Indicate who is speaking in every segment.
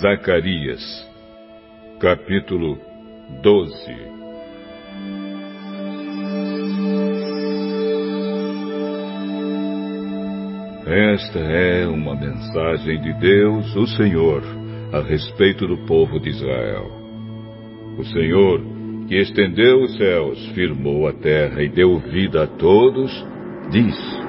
Speaker 1: Zacarias, capítulo 12 Esta é uma mensagem de Deus, o Senhor, a respeito do povo de Israel. O Senhor, que estendeu os céus, firmou a terra e deu vida a todos, diz: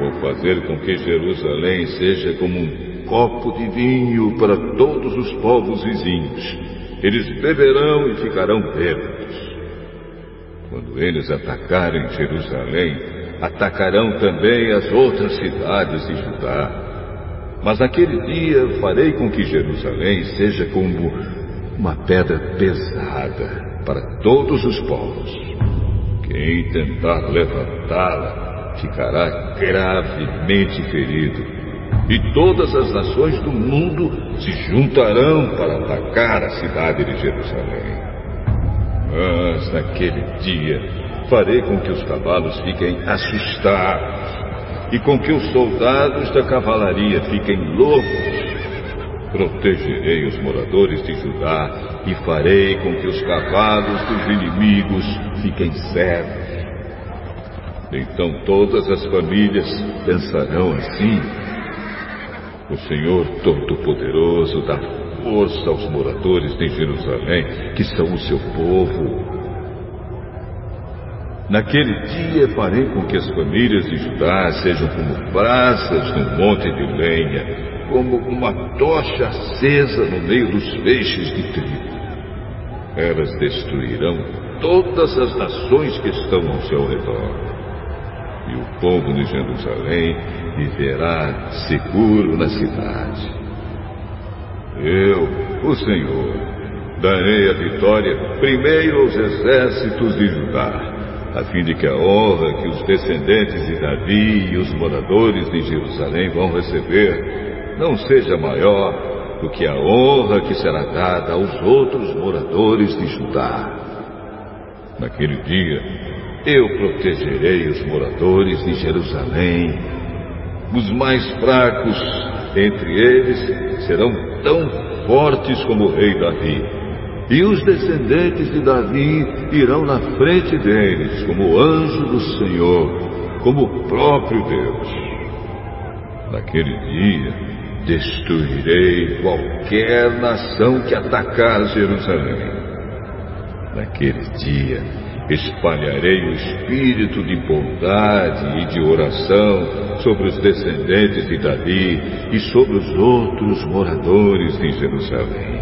Speaker 1: Vou fazer com que Jerusalém seja como um copo de vinho para todos os povos vizinhos. Eles beberão e ficarão bêbados. Quando eles atacarem Jerusalém, atacarão também as outras cidades de Judá. Mas naquele dia farei com que Jerusalém seja como uma pedra pesada para todos os povos. Quem tentar levantá-la ficará gravemente ferido. E todas as nações do mundo se juntarão para atacar a cidade de Jerusalém. Mas naquele dia farei com que os cavalos fiquem assustados e com que os soldados da cavalaria fiquem loucos. Protegerei os moradores de Judá e farei com que os cavalos dos inimigos fiquem cegos. Então todas as famílias pensarão assim: o Senhor Todo-Poderoso dá força aos moradores de Jerusalém, que são o seu povo. Naquele dia farei com que as famílias de Judá sejam como brasas no monte de lenha, como uma tocha acesa no meio dos feixes de trigo. Elas destruirão todas as nações que estão ao seu redor e o povo de Jerusalém viverá seguro na cidade. Eu, o Senhor, darei a vitória primeiro aos exércitos de Judá, a fim de que a honra que os descendentes de Davi e os moradores de Jerusalém vão receber não seja maior do que a honra que será dada aos outros moradores de Judá. Naquele dia, eu protegerei os moradores de Jerusalém. Os mais fracos entre eles serão tão fortes como o rei Davi. E os descendentes de Davi irão na frente deles, como anjo do Senhor, como o próprio Deus. Naquele dia, destruirei qualquer nação que atacar Jerusalém. Naquele dia, espalharei o espírito de bondade e de oração sobre os descendentes de Davi e sobre os outros moradores de Jerusalém.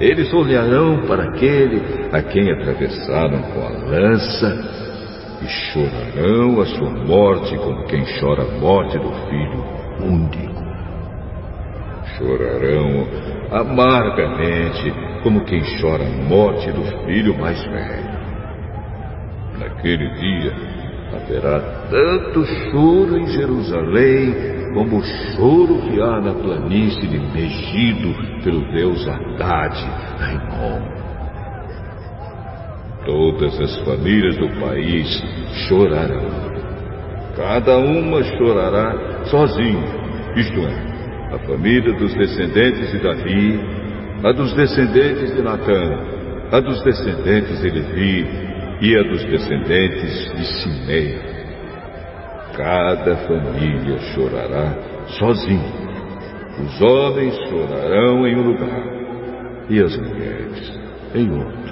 Speaker 1: Eles olharão para aquele a quem atravessaram com a lança e chorarão a sua morte como quem chora a morte do filho único. Chorarão amargamente como quem chora a morte do filho mais velho. Naquele dia haverá tanto choro em Jerusalém como o choro que há na planície de Megido pelo deus Haddad, Raimon. Todas as famílias do país chorarão. Cada uma chorará sozinha, isto é, a família dos descendentes de Davi, a dos descendentes de Natã, a dos descendentes de Levi, e a dos descendentes de Simei. Cada família chorará sozinha. Os homens chorarão em um lugar e as mulheres em outro.